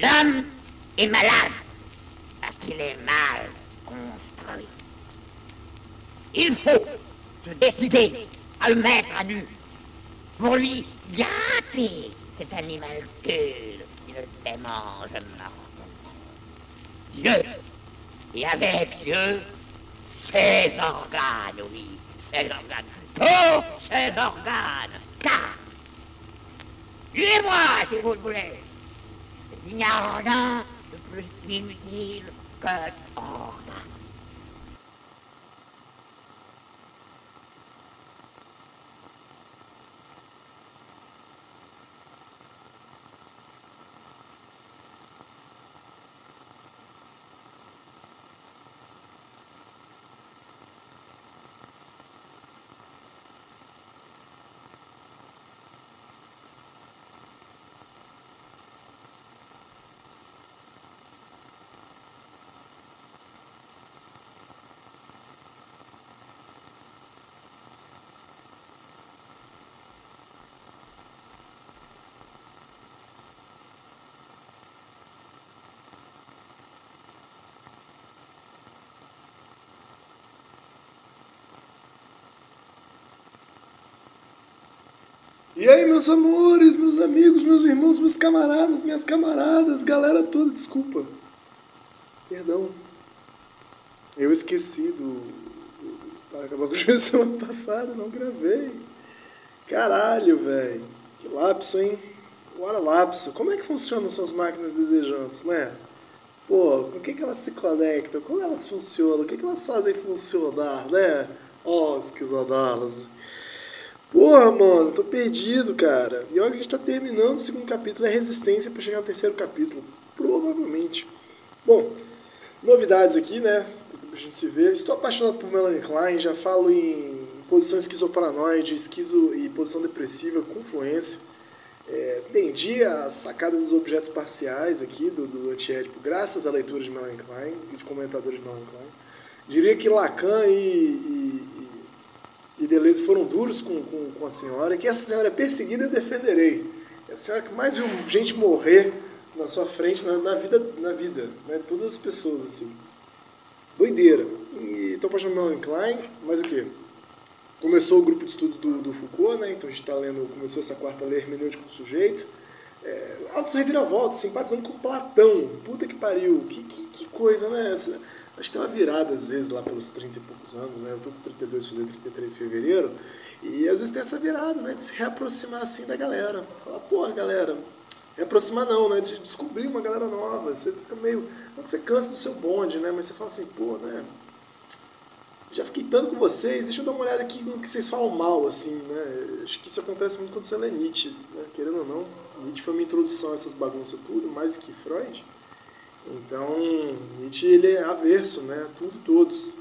L'homme est malade parce qu'il est mal construit. Il faut se décider à le mettre à nu pour lui gâter cet animal qui ne démange mortellement. Dieu, et avec Dieu, ses organes, oui, ses organes, tous ses organes, car, et moi si vous le voulez, Yarda, the British Museum got order. E aí, meus amores, meus amigos, meus irmãos, meus camaradas, minhas camaradas, galera toda, desculpa. Perdão. Eu esqueci do. do, do para acabar com o juízo semana passada, não gravei. Caralho, velho. Que lapso, hein? Bora lapso. Como é que funcionam suas máquinas desejantes, né? Pô, com o que, que elas se conectam? Como elas funcionam? O que, que elas fazem funcionar, né? Ó, oh, esquizodalas. Porra, mano, tô perdido, cara. E olha que a gente tá terminando o segundo capítulo, é resistência para chegar no terceiro capítulo. Provavelmente. Bom, novidades aqui, né? A gente se vê. Estou apaixonado por Melanie Klein, já falo em posição esquizoparanoide, esquizo e posição depressiva com fluência. É, entendi a sacada dos objetos parciais aqui do, do antiédipo, graças à leitura de Melanie Klein e de comentadores de Melanie Klein. Diria que Lacan e, e e Deleuze foram duros com, com, com a senhora, que essa senhora é perseguida e defenderei. É a senhora que mais viu gente morrer na sua frente na, na vida, na vida né? todas as pessoas, assim. Doideira. E estou apaixonado pelo Klein, mas o quê? Começou o grupo de estudos do, do Foucault, né? então a gente está lendo, começou essa quarta lei hermenêutica do sujeito. É, altos reviravoltas, simpatizando com Platão. Puta que pariu, que, que, que coisa, né? Essa, Acho que tem uma virada, às vezes, lá pelos 30 e poucos anos, né? Eu tô com 32, fazer 33 de fevereiro. E às vezes tem essa virada, né? De se reaproximar assim da galera. Falar, porra, galera, reaproximar não, né? De descobrir uma galera nova. Você fica meio. Não que você cansa do seu bonde, né? Mas você fala assim, pô, né? Já fiquei tanto com vocês, deixa eu dar uma olhada aqui no que vocês falam mal, assim, né? Acho que isso acontece muito quando você lê Nietzsche, né? Querendo ou não, Nietzsche foi uma introdução a essas bagunças tudo, mais que Freud. Então, Nietzsche ele é averso, né? Tudo todos.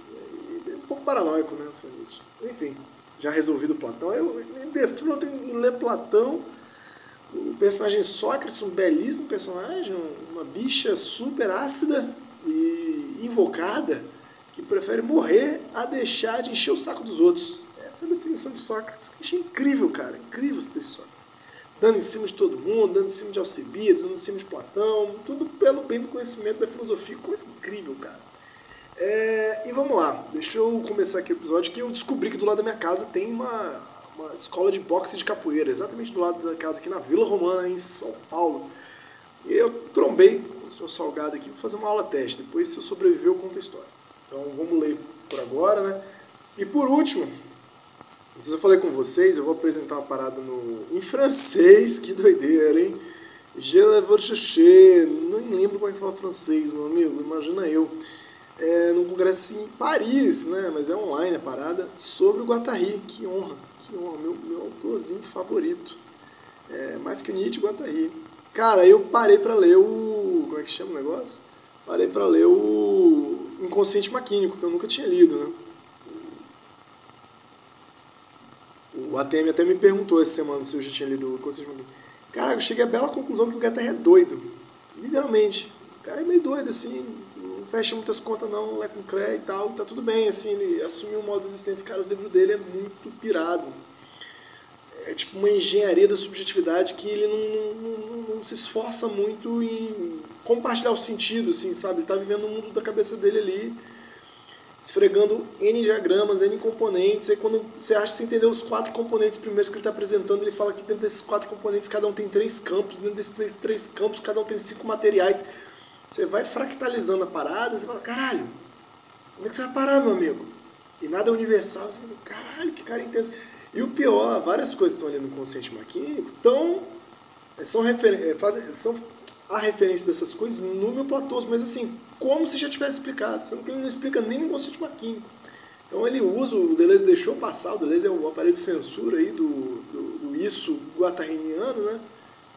É um pouco paranoico, né, o seu Nietzsche. Enfim, já resolvido Platão. Eu me defronto em ler Platão, o personagem Sócrates, um belíssimo personagem, uma bicha super ácida e invocada, que prefere morrer a deixar de encher o saco dos outros. Essa é a definição de Sócrates, que achei incrível, cara. Incrível esse texto de Sócrates dando em cima de todo mundo, dando em cima de Alcibiades, dando em cima de Platão, tudo pelo bem do conhecimento da filosofia, coisa incrível, cara. É, e vamos lá, deixa eu começar aqui o episódio que eu descobri que do lado da minha casa tem uma, uma escola de boxe de capoeira, exatamente do lado da casa aqui na Vila Romana, em São Paulo. E eu trombei com o senhor Salgado aqui, vou fazer uma aula teste, depois se eu sobreviver eu conto a história. Então vamos ler por agora, né? E por último, não sei se eu falei com vocês, eu vou apresentar uma parada no, em francês, que doideira, hein? Je le chercher, nem lembro como é que fala francês, meu amigo, imagina eu. É, num congresso em Paris, né? Mas é online a parada, sobre o Guattari. Que honra, que honra, meu, meu autorzinho favorito. É, mais que o Nietzsche, Guattari. Cara, eu parei para ler o. Como é que chama o negócio? Parei para ler o Inconsciente Maquínico, que eu nunca tinha lido, né? O ATM até me perguntou essa semana se eu já tinha lido Consciência Maquínica. Cara, eu cheguei à bela conclusão que o Guterres é doido. Literalmente. O cara é meio doido, assim, não fecha muitas contas não, não é com CRE e tal, tá tudo bem, assim, ele assumiu um modo de existência. Cara, o livro dele é muito pirado. É tipo uma engenharia da subjetividade que ele não, não, não, não se esforça muito em compartilhar o sentido, assim, sabe? Ele tá vivendo o mundo da cabeça dele ali, esfregando N diagramas, N componentes. Aí quando você acha que você entendeu os quatro componentes primeiros que ele está apresentando, ele fala que dentro desses quatro componentes cada um tem três campos, dentro desses três campos cada um tem cinco materiais. Você vai fractalizando a parada, você fala, caralho, onde é que você vai parar, meu amigo? E nada é universal, você fala, caralho, que cara intenso. E o pior, várias coisas estão ali no consciente maquínico, então, são, refer... É, são a referência dessas coisas no meu platô, mas assim, como se já tivesse explicado, sendo que ele não explica nem no consciente maquínico. Então ele usa, o Deleuze deixou passar, o Deleuze é o aparelho de censura aí do, do, do isso guattariano, né?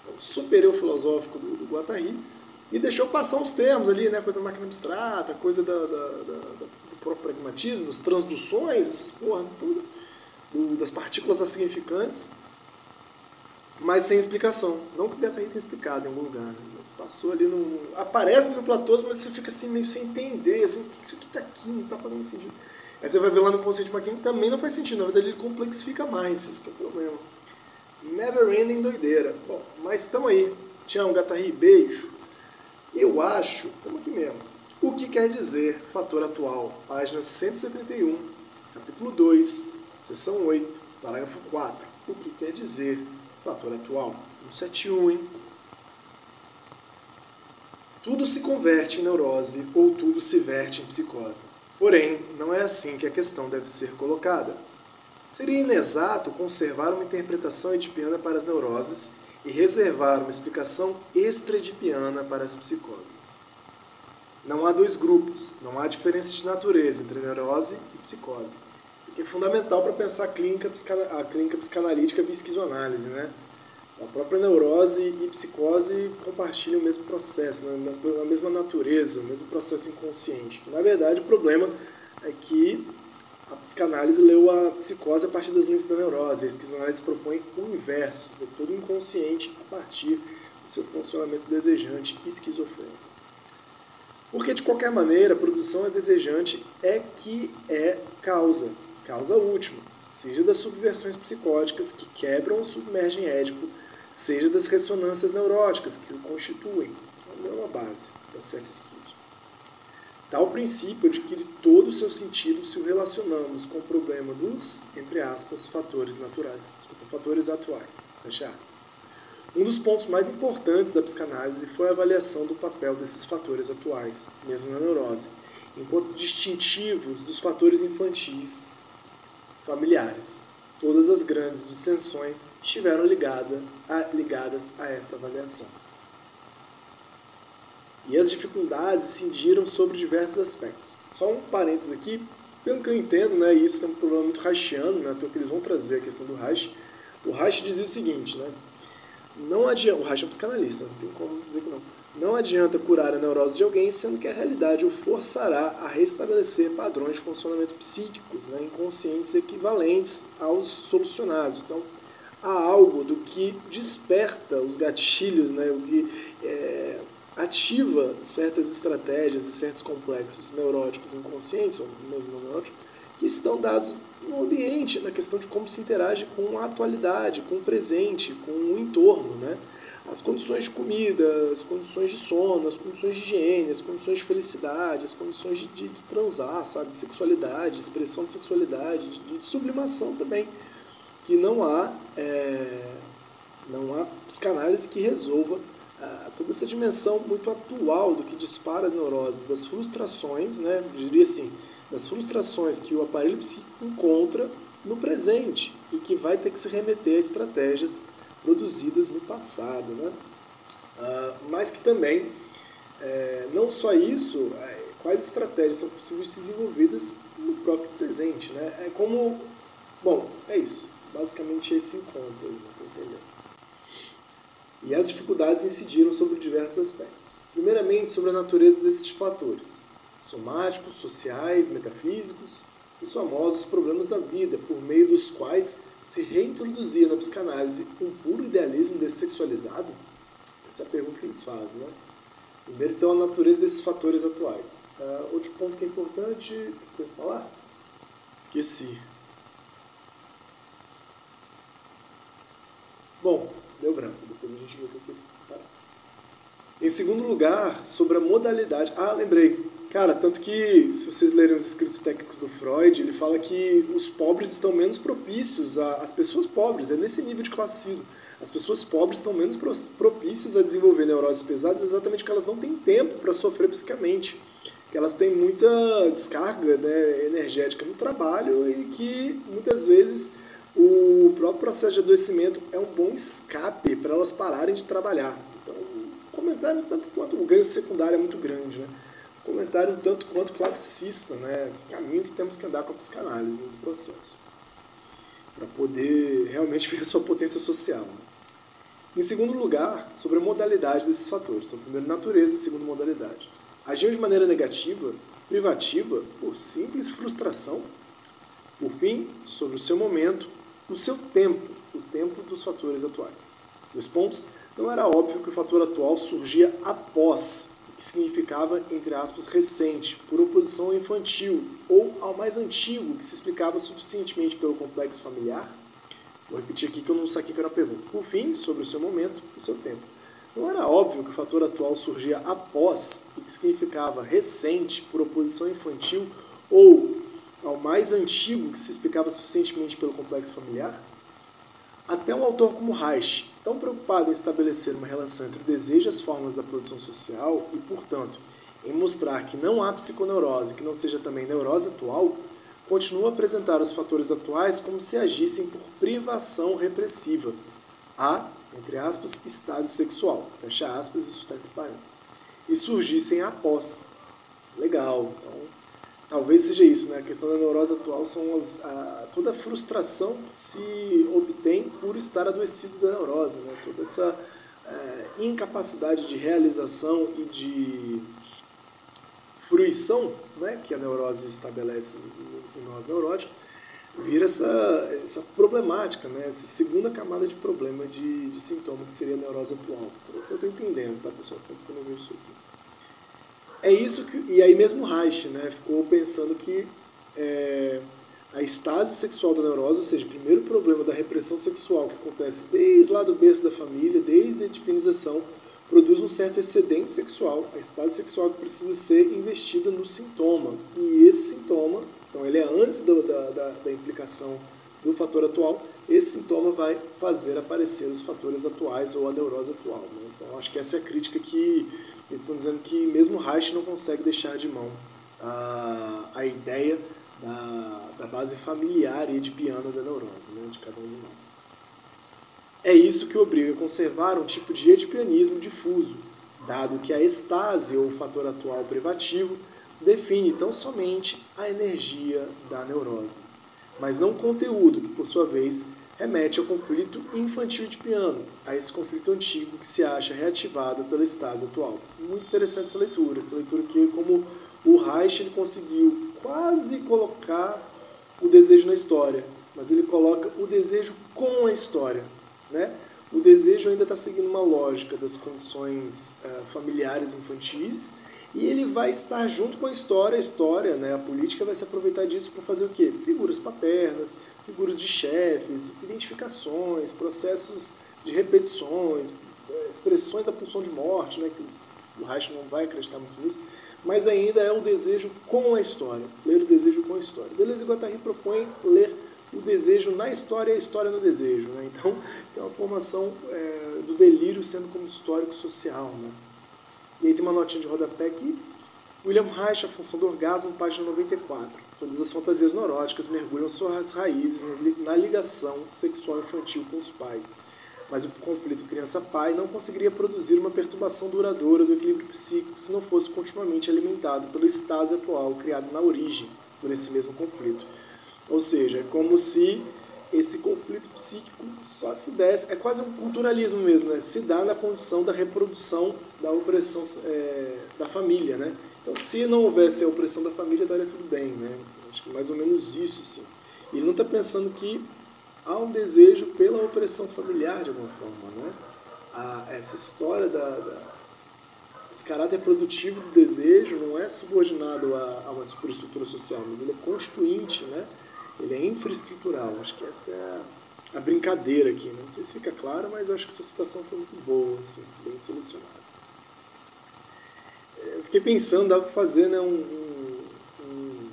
É o super eu filosófico do, do Guattari, e deixou passar uns termos ali, né? Coisa da máquina abstrata, coisa da, da, da, do próprio pragmatismo, das transduções, essas porra, tudo, do, das partículas significantes mas sem explicação. Não que o Guattari tenha explicado em algum lugar, né? mas passou ali no. Aparece no platô, mas você fica assim meio sem entender, assim, o que isso aqui tá aqui, não tá fazendo sentido. Aí você vai ver lá no conceito de também não faz sentido, na verdade ele complexifica mais, esse é o problema. Never ending doideira. Bom, mas estamos aí. Tchau, Guattari, beijo. Eu acho, estamos aqui mesmo. O que quer dizer fator atual? Página 171, capítulo 2, seção 8, parágrafo 4. O que quer dizer Fator atual, 171, hein? Tudo se converte em neurose ou tudo se verte em psicose. Porém, não é assim que a questão deve ser colocada. Seria inexato conservar uma interpretação edipiana para as neuroses e reservar uma explicação extra-edipiana para as psicoses. Não há dois grupos, não há diferença de natureza entre neurose e psicose. Isso aqui é fundamental para pensar a clínica, a clínica psicanalítica via esquizoanálise, né? A própria neurose e psicose compartilham o mesmo processo, né? a mesma natureza, o mesmo processo inconsciente. Que, na verdade, o problema é que a psicanálise leu a psicose a partir das lentes da neurose. A esquizoanálise propõe o inverso, ver todo inconsciente a partir do seu funcionamento desejante esquizofrênico. Porque, de qualquer maneira, a produção é desejante é que é causa causa última, seja das subversões psicóticas que quebram ou submergem Édipo, seja das ressonâncias neuróticas que o constituem. É a mesma base, processo esquizo. Tal princípio adquire todo o seu sentido se o relacionamos com o problema dos, entre aspas, fatores naturais, desculpa, fatores atuais, fecha aspas. Um dos pontos mais importantes da psicanálise foi a avaliação do papel desses fatores atuais, mesmo na neurose, enquanto distintivos dos fatores infantis familiares. Todas as grandes dissensões estiveram ligada a, ligadas a esta avaliação. E as dificuldades incidiram sobre diversos aspectos. Só um parênteses aqui, pelo que eu entendo, né, isso tem um problema muito rachiano, né, que eles vão trazer a questão do Reich. O Reich dizia o seguinte, né, não adianta, o Reich é um psicanalista, não tem como dizer que não não adianta curar a neurose de alguém, sendo que a realidade o forçará a restabelecer padrões de funcionamento psíquicos, né, inconscientes equivalentes aos solucionados. Então, há algo do que desperta os gatilhos, né, o que é, ativa certas estratégias e certos complexos neuróticos inconscientes, ou mesmo neuróticos, que estão dados no ambiente, na questão de como se interage com a atualidade, com o presente, com o entorno, né? as condições de comida, as condições de sono, as condições de higiene, as condições de felicidade, as condições de, de, de transar, sabe? De sexualidade, de expressão de sexualidade, de, de, sublimação também. Que não há, é, não há psicanálise que resolva ah, toda essa dimensão muito atual do que dispara as neuroses, das frustrações, né? Eu diria assim, das frustrações que o aparelho psíquico encontra no presente e que vai ter que se remeter a estratégias produzidas no passado, né? Ah, mas que também, é, não só isso, é, quais estratégias são possíveis de ser desenvolvidas no próprio presente, né? É como, bom, é isso, basicamente esse encontro aí, não estou entendendo. E as dificuldades incidiram sobre diversos aspectos. Primeiramente, sobre a natureza desses fatores, somáticos, sociais, metafísicos, os famosos problemas da vida, por meio dos quais se reintroduzia na psicanálise um puro idealismo dessexualizado? Essa é a pergunta que eles fazem, né? Primeiro, então, a natureza desses fatores atuais. Uh, outro ponto que é importante, que eu ia falar? Esqueci. Bom, deu branco, depois a gente vê o que, que aparece. Em segundo lugar, sobre a modalidade. Ah, lembrei. Cara, tanto que, se vocês lerem os escritos técnicos do Freud, ele fala que os pobres estão menos propícios, a, as pessoas pobres, é nesse nível de classismo, as pessoas pobres estão menos propícias a desenvolver neuroses pesadas exatamente porque elas não têm tempo para sofrer psicamente, que elas têm muita descarga né, energética no trabalho e que, muitas vezes, o próprio processo de adoecimento é um bom escape para elas pararem de trabalhar. Então, comentário tanto quanto o ganho secundário é muito grande, né? comentário um tanto quanto classicista, né? Que caminho que temos que andar com a psicanálise nesse processo, para poder realmente ver a sua potência social. Né? Em segundo lugar, sobre a modalidade desses fatores. Então, primeiro, natureza e segundo, modalidade. Agiam de maneira negativa, privativa, por simples frustração. Por fim, sobre o seu momento, o seu tempo, o tempo dos fatores atuais. Dois pontos, não era óbvio que o fator atual surgia após que significava, entre aspas, recente, por oposição ao infantil, ou ao mais antigo, que se explicava suficientemente pelo complexo familiar? Vou repetir aqui que eu não saquei que era a pergunta. Por fim, sobre o seu momento, o seu tempo. Não era óbvio que o fator atual surgia após e que significava recente, por oposição infantil, ou ao mais antigo, que se explicava suficientemente pelo complexo familiar? Até um autor como Reich, tão preocupado em estabelecer uma relação entre o desejo e as formas da produção social e, portanto, em mostrar que não há psiconeurose que não seja também neurose atual, continua a apresentar os fatores atuais como se agissem por privação repressiva. A, entre aspas, estase sexual, fecha aspas, isso está entre parênteses, e surgissem após. Legal, então talvez seja isso, né? A questão da neurose atual são as, a, toda a frustração que se obtém por estar adoecido da neurose, né? Toda essa é, incapacidade de realização e de fruição, né? Que a neurose estabelece em nós neuróticos, vira essa, essa problemática, né? Essa segunda camada de problema de, de sintoma que seria a neurose atual. Por isso eu estou entendendo, tá, pessoal? Tempo que eu não vejo isso aqui. É isso que. E aí mesmo Reich né, ficou pensando que é, a estase sexual da neurose, ou seja, o primeiro problema da repressão sexual que acontece desde lá do berço da família, desde a etipinização, produz um certo excedente sexual, a estase sexual que precisa ser investida no sintoma. E esse sintoma, então ele é antes do, da, da, da implicação do fator atual, esse sintoma vai fazer aparecer os fatores atuais ou a neurose atual. Né? Então, acho que essa é a crítica que eles estão dizendo que mesmo Reich não consegue deixar de mão a, a ideia da, da base familiar e edipiana da neurose, né? de cada um de nós. É isso que obriga a conservar um tipo de edipianismo difuso, dado que a estase ou o fator atual privativo define tão somente a energia da neurose, mas não o conteúdo, que por sua vez remete ao conflito infantil de piano, a esse conflito antigo que se acha reativado pela estase atual. Muito interessante essa leitura, essa leitura que, como o Reich ele conseguiu quase colocar o desejo na história, mas ele coloca o desejo com a história. Né? O desejo ainda está seguindo uma lógica das condições uh, familiares infantis e ele vai estar junto com a história, a história, né, a política vai se aproveitar disso para fazer o quê? Figuras paternas, figuras de chefes, identificações, processos de repetições, eh, expressões da pulsão de morte, né, que o Reich não vai acreditar muito nisso, mas ainda é o desejo com a história, ler o desejo com a história. Deleuze e Guattari propõe ler o desejo na história e a história no desejo, né? então, que é uma formação é, do delírio sendo como histórico social, né? E aí tem uma notinha de rodapé aqui. William Reich, A Função do Orgasmo, página 94. Todas as fantasias neuróticas mergulham suas raízes na ligação sexual infantil com os pais. Mas o conflito criança-pai não conseguiria produzir uma perturbação duradoura do equilíbrio psíquico se não fosse continuamente alimentado pelo estase atual criado na origem por esse mesmo conflito. Ou seja, é como se esse conflito psíquico só se desse, é quase um culturalismo mesmo, né? se dá na condição da reprodução da opressão é, da família, né? Então, se não houvesse a opressão da família, estaria tudo bem, né? Acho que mais ou menos isso, assim. Ele não está pensando que há um desejo pela opressão familiar, de alguma forma, né? A, essa história da, da esse caráter produtivo do desejo não é subordinado a, a uma superestrutura social, mas ele é constituinte, né? Ele é infraestrutural. Acho que essa é a, brincadeira aqui. Né? Não sei se fica claro, mas acho que essa citação foi muito boa, assim, bem selecionada. eu fiquei pensando, dava pra fazer, né, um, um, um,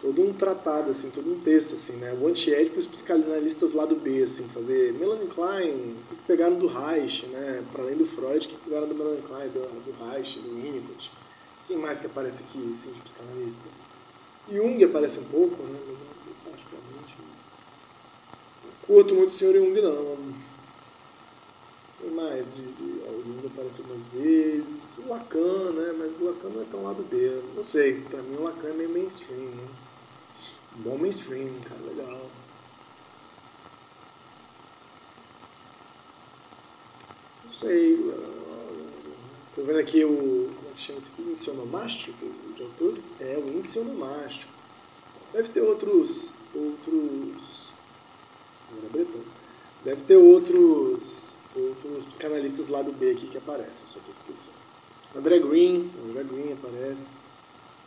todo um tratado, assim, todo um texto, assim, né, o antiético e os psicanalistas lá do B, assim, fazer Melanie Klein, o que, pegaram do Reich, né, para além do Freud, o que, que pegaram do Melanie Klein, do, do Reich, do Winnicott, quem mais que aparece aqui, assim, de psicanalista? Jung aparece um pouco, né, mas eu, particularmente, não curto muito o senhor Jung, não. Quem mais? De, de, o Jung aparece algumas vezes. O Lacan, né? Mas o Lacan não é tão lado B. Não sei, pra mim o Lacan é meio mainstream, né? Um bom mainstream, cara, legal. Não sei. Tô vendo aqui o. Chama isso aqui? Índice onomástico de autores? É, o índice onomástico. Deve ter outros. Outros. Agora é Breton. Deve ter outros outros psicanalistas lá do B aqui que aparecem, só estou esquecendo. André Green, André Green aparece.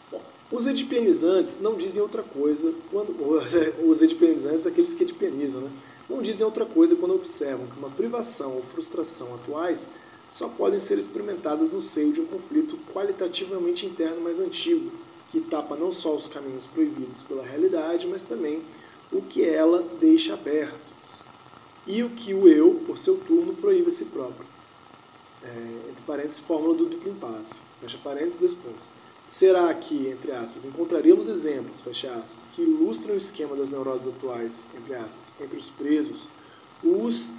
Bom, os edipenizantes não dizem outra coisa quando os edipenizantes, aqueles que edipenizam, né? Não dizem outra coisa quando observam que uma privação ou frustração atuais só podem ser experimentadas no seio de um conflito qualitativamente interno mais antigo, que tapa não só os caminhos proibidos pela realidade, mas também o que ela deixa abertos e o que o eu, por seu turno, proíbe a si próprio. É, entre parênteses, fórmula do duplo impasse. Fecha parênteses, dois pontos. Será que, entre aspas, encontraríamos exemplos, fecha aspas, que ilustram o esquema das neuroses atuais, entre aspas, entre os presos, os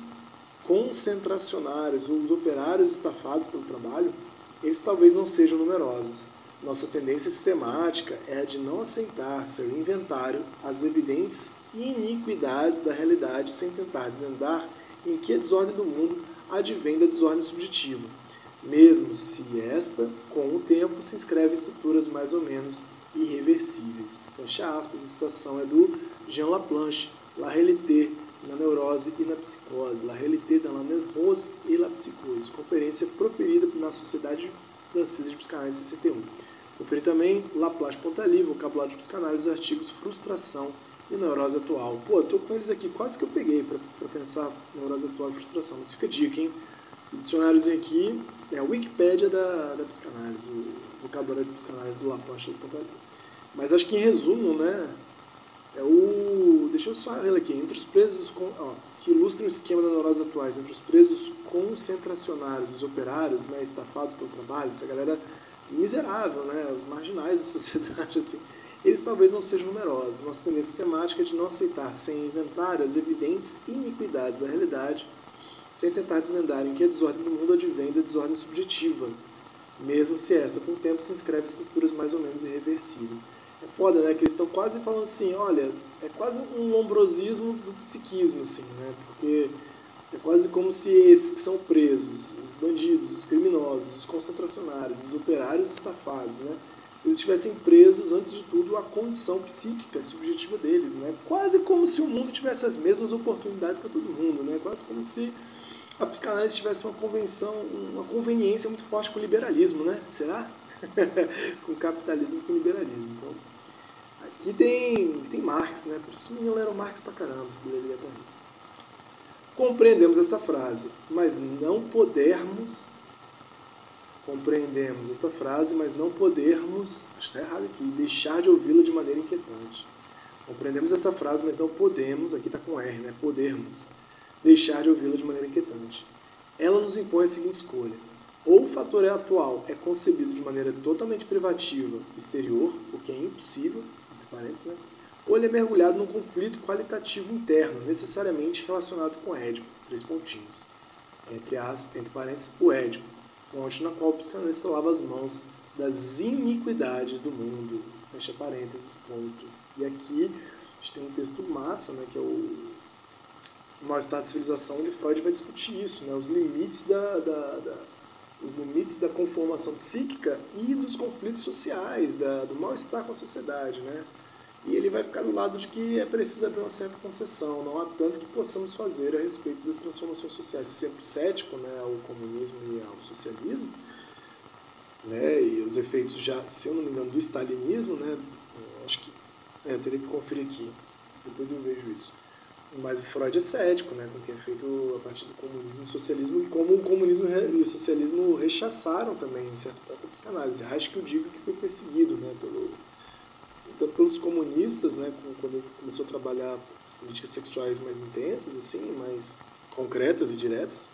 concentracionários os operários estafados pelo trabalho? Eles talvez não sejam numerosos. Nossa tendência sistemática é a de não aceitar seu inventário as evidentes iniquidades da realidade sem tentar desvendar em que a desordem do mundo advém da desordem subjetiva, mesmo se esta, com o tempo, se inscreve em estruturas mais ou menos irreversíveis. Fecha aspas, a citação é do Jean Laplanche, La Réalité na neurose e na psicose, La Réalité dans la neurose et la psychose, conferência proferida na Sociedade Francesa de Psicanálise 61. Conferir também Laplace Pontali, vocabulário de psicanálise, artigos Frustração e neurose atual. Pô, eu tô com eles aqui, quase que eu peguei para pensar neurose atual e frustração, mas fica dica, hein? Esse dicionáriozinho aqui é a Wikipédia da, da psicanálise, o vocabulário de psicanálise do Laplace do Pontali. Mas acho que em resumo, né, é o. Deixa eu só ler aqui. Entre os presos com, ó, que ilustram o esquema da neurose atuais, entre os presos concentracionários, os operários, né, estafados pelo trabalho, essa galera miserável, né, os marginais da sociedade, assim, eles talvez não sejam numerosos. Nossa tendência sistemática é de não aceitar sem inventário as evidentes iniquidades da realidade, sem tentar desvendar em que a desordem do mundo advém da desordem subjetiva, mesmo se esta, com o tempo, se inscreve em estruturas mais ou menos irreversíveis. É foda, né? Que eles estão quase falando assim, olha, é quase um lombrosismo do psiquismo, assim, né? Porque é quase como se esses que são presos, os bandidos, os criminosos, os concentracionários, os operários estafados, né? se eles estivessem presos, antes de tudo, à condição psíquica subjetiva deles, né? Quase como se o mundo tivesse as mesmas oportunidades para todo mundo, né? Quase como se a psicanálise tivesse uma convenção, uma conveniência muito forte com o liberalismo, né? Será? com o capitalismo e com o liberalismo. Então, aqui tem, tem Marx, né? Por isso o menino leram Marx pra caramba, se Deleuze e Guattari. Compreendemos esta frase, mas não podermos compreendemos esta frase, mas não podermos, acho que está errado aqui, deixar de ouvi-la de maneira inquietante. Compreendemos esta frase, mas não podemos, aqui está com R, né? Podermos deixar de ouvi-la de maneira inquietante. Ela nos impõe a seguinte escolha: ou o fator atual é concebido de maneira totalmente privativa, exterior, o que é impossível, parênteses, né? ou ele é mergulhado num conflito qualitativo interno, necessariamente relacionado com Édipo, três pontinhos. Entre, aspas, entre parênteses, o Édipo fonte na qual o psicanalista lava as mãos das iniquidades do mundo. Fecha parênteses, ponto. E aqui a gente tem um texto massa, né, que é o mal-estar da civilização, onde Freud vai discutir isso, né, os limites da, da, da os limites da conformação psíquica e dos conflitos sociais, da, do mal-estar com a sociedade, né? e ele vai ficar do lado de que é preciso abrir uma certa concessão, não há tanto que possamos fazer a respeito das transformações sociais. Sempre cético né, ao comunismo e ao socialismo, né, e os efeitos já, se eu não me engano, do stalinismo, né, acho que, é, teria que conferir aqui, depois eu vejo isso. Mas o Freud é cético, né, com o que é feito a partir do comunismo e socialismo, e como o comunismo e o socialismo rechaçaram também, em certo ponto, a psicanálise. Acho que eu digo que foi perseguido, né, pelo, tanto pelos comunistas, né, quando ele começou a trabalhar as políticas sexuais mais intensas, assim, mais concretas e diretas,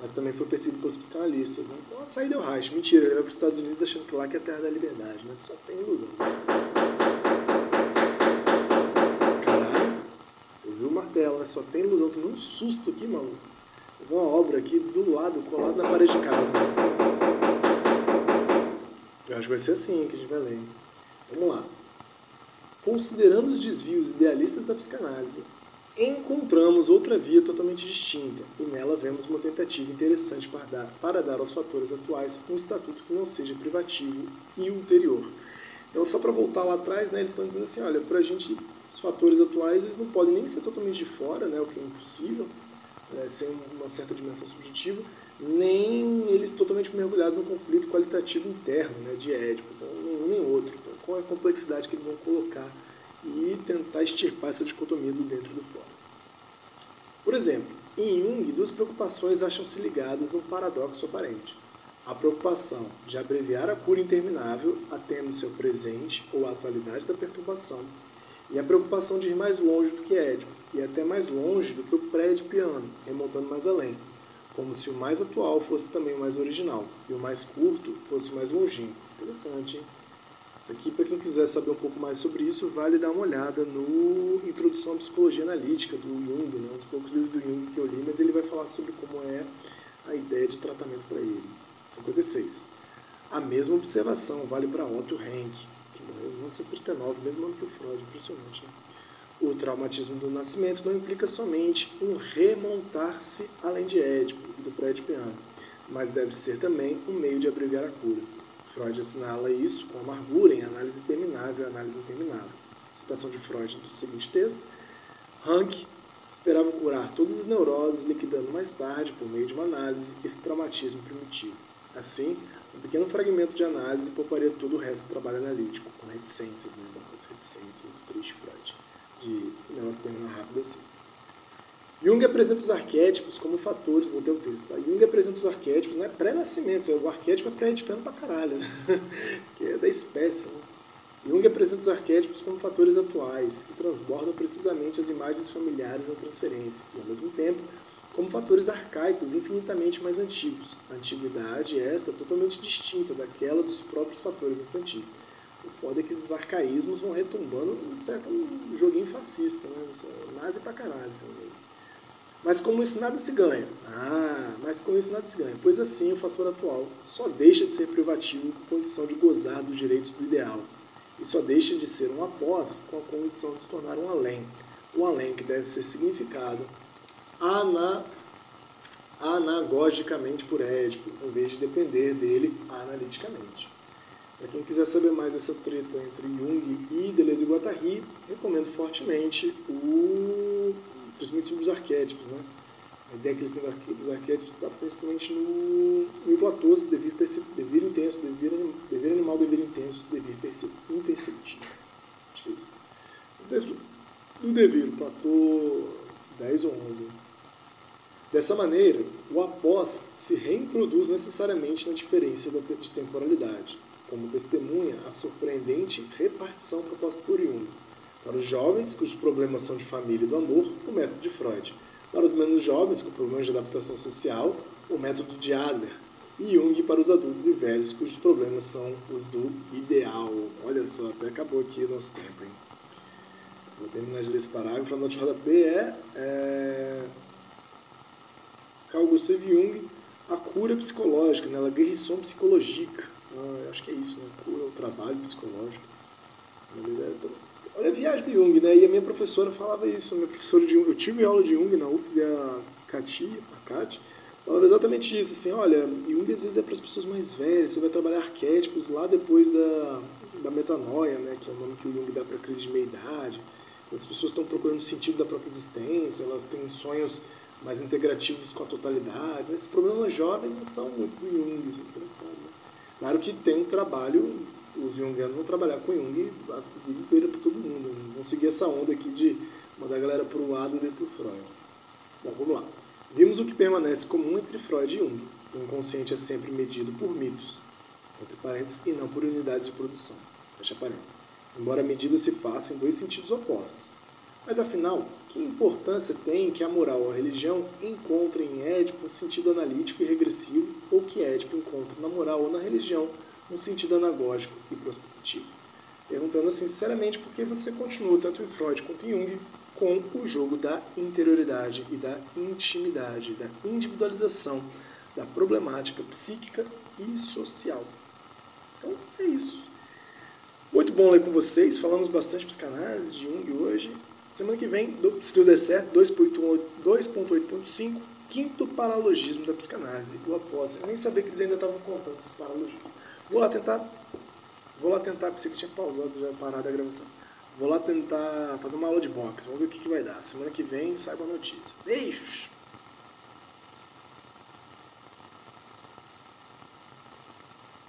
mas também foi perseguido pelos psicanalistas, né. Então a saída é o Reich. Mentira, ele vai para os Estados Unidos achando que lá que é a terra da liberdade, mas só tem ilusão. Né? Só tem ilusão. Tomei um susto aqui, maluco. Tem uma obra aqui do lado, colado na parede de casa. Eu acho que vai ser assim que a gente vai ler. Vamos lá. Considerando os desvios idealistas da psicanálise, encontramos outra via totalmente distinta, e nela vemos uma tentativa interessante para dar, para dar aos fatores atuais um estatuto que não seja privativo e ulterior. Então, só para voltar lá atrás, né, eles estão dizendo assim, olha, para a gente os fatores atuais eles não podem nem ser totalmente de fora, né, o que é impossível, é, sem uma certa dimensão subjetiva, nem eles totalmente mergulhados num conflito qualitativo interno, né, de Édipo, então nenhum nem outro. Então qual é a complexidade que eles vão colocar e tentar extirpar essa dicotomia do dentro e do fora. Por exemplo, em Jung, duas preocupações acham-se ligadas num paradoxo aparente. A preocupação de abreviar a cura interminável, atendo seu presente ou a atualidade da perturbação, e a preocupação de ir mais longe do que Édipo, e até mais longe do que o pré-edipiano, remontando mais além, como se o mais atual fosse também o mais original, e o mais curto fosse o mais longínquo. Interessante, hein? Isso aqui, para quem quiser saber um pouco mais sobre isso, vale dar uma olhada no Introdução à Psicologia Analítica do Jung, né? um dos poucos livros do Jung que eu li, mas ele vai falar sobre como é a ideia de tratamento para ele. 56. A mesma observação vale para Otto Rank, que morreu em 1939, mesmo ano que o Freud, impressionante, né? O traumatismo do nascimento não implica somente um remontar-se além de Édipo e do pré-edipiano, mas deve ser também um meio de abreviar a cura. Freud assinala isso com amargura em Análise Terminável Análise Interminável. Citação de Freud do seguinte texto: Rank esperava curar todas as neuroses, liquidando mais tarde, por meio de uma análise, esse traumatismo primitivo. Assim, um pequeno fragmento de análise pouparia todo o resto do trabalho analítico, com reticências, né? bastante reticências, muito triste Freud, de negócio terminar rápido assim. Jung apresenta os arquétipos como fatores, voltei ao texto, tá? Jung apresenta os arquétipos, né, pré-nascimento, o arquétipo é pré-edipendo pra caralho, né? que é da espécie, né? Jung apresenta os arquétipos como fatores atuais, que transbordam precisamente as imagens familiares na transferência, e ao mesmo tempo como fatores arcaicos infinitamente mais antigos. A antiguidade é esta totalmente distinta daquela dos próprios fatores infantis. O foda é que esses arcaísmos vão retumbando um certo joguinho fascista, né? Nazi pra caralho. Assim. Mas como isso nada se ganha. Ah, mas com isso nada se ganha. Pois assim, o fator atual só deixa de ser privativo com a condição de gozar dos direitos do ideal. E só deixa de ser um após com a condição de se tornar um além. Um além que deve ser significado ana, anagogicamente por Édipo, em vez de depender dele analiticamente. Para quem quiser saber mais dessa treta entre Jung e Deleuze e Guattari, recomendo fortemente o principalmente sobre os arquétipos, né? A ideia que eles têm dos arquétipos está principalmente no, no Platô, devir, devir intenso, devir, devir animal, devir intenso, devir imperceptível. Acho que é isso. O texto do devir, Platô 10 ou 11. Dessa maneira, o após se reintroduz necessariamente na diferença de temporalidade, como testemunha a surpreendente repartição proposta por Jung. Para os jovens, cujos problemas são de família e do amor, o método de Freud. Para os menos jovens, com problemas de adaptação social, o método de Adler. E Jung para os adultos e velhos, cujos problemas são os do ideal. Olha só, até acabou aqui nosso tempo, hein? Vou terminar de ler esse parágrafo. A nota de rodapé é, é Carl Gustav Jung, a cura psicológica, né? la guérison. Ah, acho que é isso, né? Cura, o trabalho psicológico. Olha a viagem do Jung, né? E a minha professora falava isso. Minha professora de Jung, eu tive aula de Jung na UFS e a Kati, a Kati, falava exatamente isso, assim, olha, Jung às vezes é para as pessoas mais velhas, você vai trabalhar arquétipos lá depois da, da metanoia, né, que é o nome que o Jung dá para a crise de meia-idade, as pessoas estão procurando o sentido da própria existência, elas têm sonhos mais integrativos com a totalidade. Esses problemas jovens não são muito do Jung, isso é engraçado. Né? Claro que tem um trabalho os jungianos vão trabalhar com Jung a vida inteira para todo mundo. Não vão seguir essa onda aqui de mandar a galera para o Adler e para o Freud. Bom, vamos lá. Vimos o que permanece comum entre Freud e Jung. O inconsciente é sempre medido por mitos, entre parênteses, e não por unidades de produção. Fecha parênteses. Embora a medida se faça em dois sentidos opostos. Mas afinal, que importância tem que a moral ou a religião encontrem em Édipo um sentido analítico e regressivo, ou que Édipo encontre na moral ou na religião um sentido anagógico e prospectivo? Perguntando sinceramente por que você continua, tanto em Freud quanto em Jung, com o jogo da interioridade e da intimidade, da individualização, da problemática psíquica e social. Então é isso. Muito bom ler com vocês. Falamos bastante psicanálise de Jung hoje. Semana que vem, se tudo der certo, 2.8.5, quinto paralogismo da psicanálise, o após. Eu nem sabia que eles ainda estavam contando esses paralogismos. Vou lá tentar. Vou lá tentar, pensei que tinha pausado já parado a gravação. Vou lá tentar fazer uma aula de boxe, vamos ver o que, que vai dar. Semana que vem saiba a notícia. Beijos!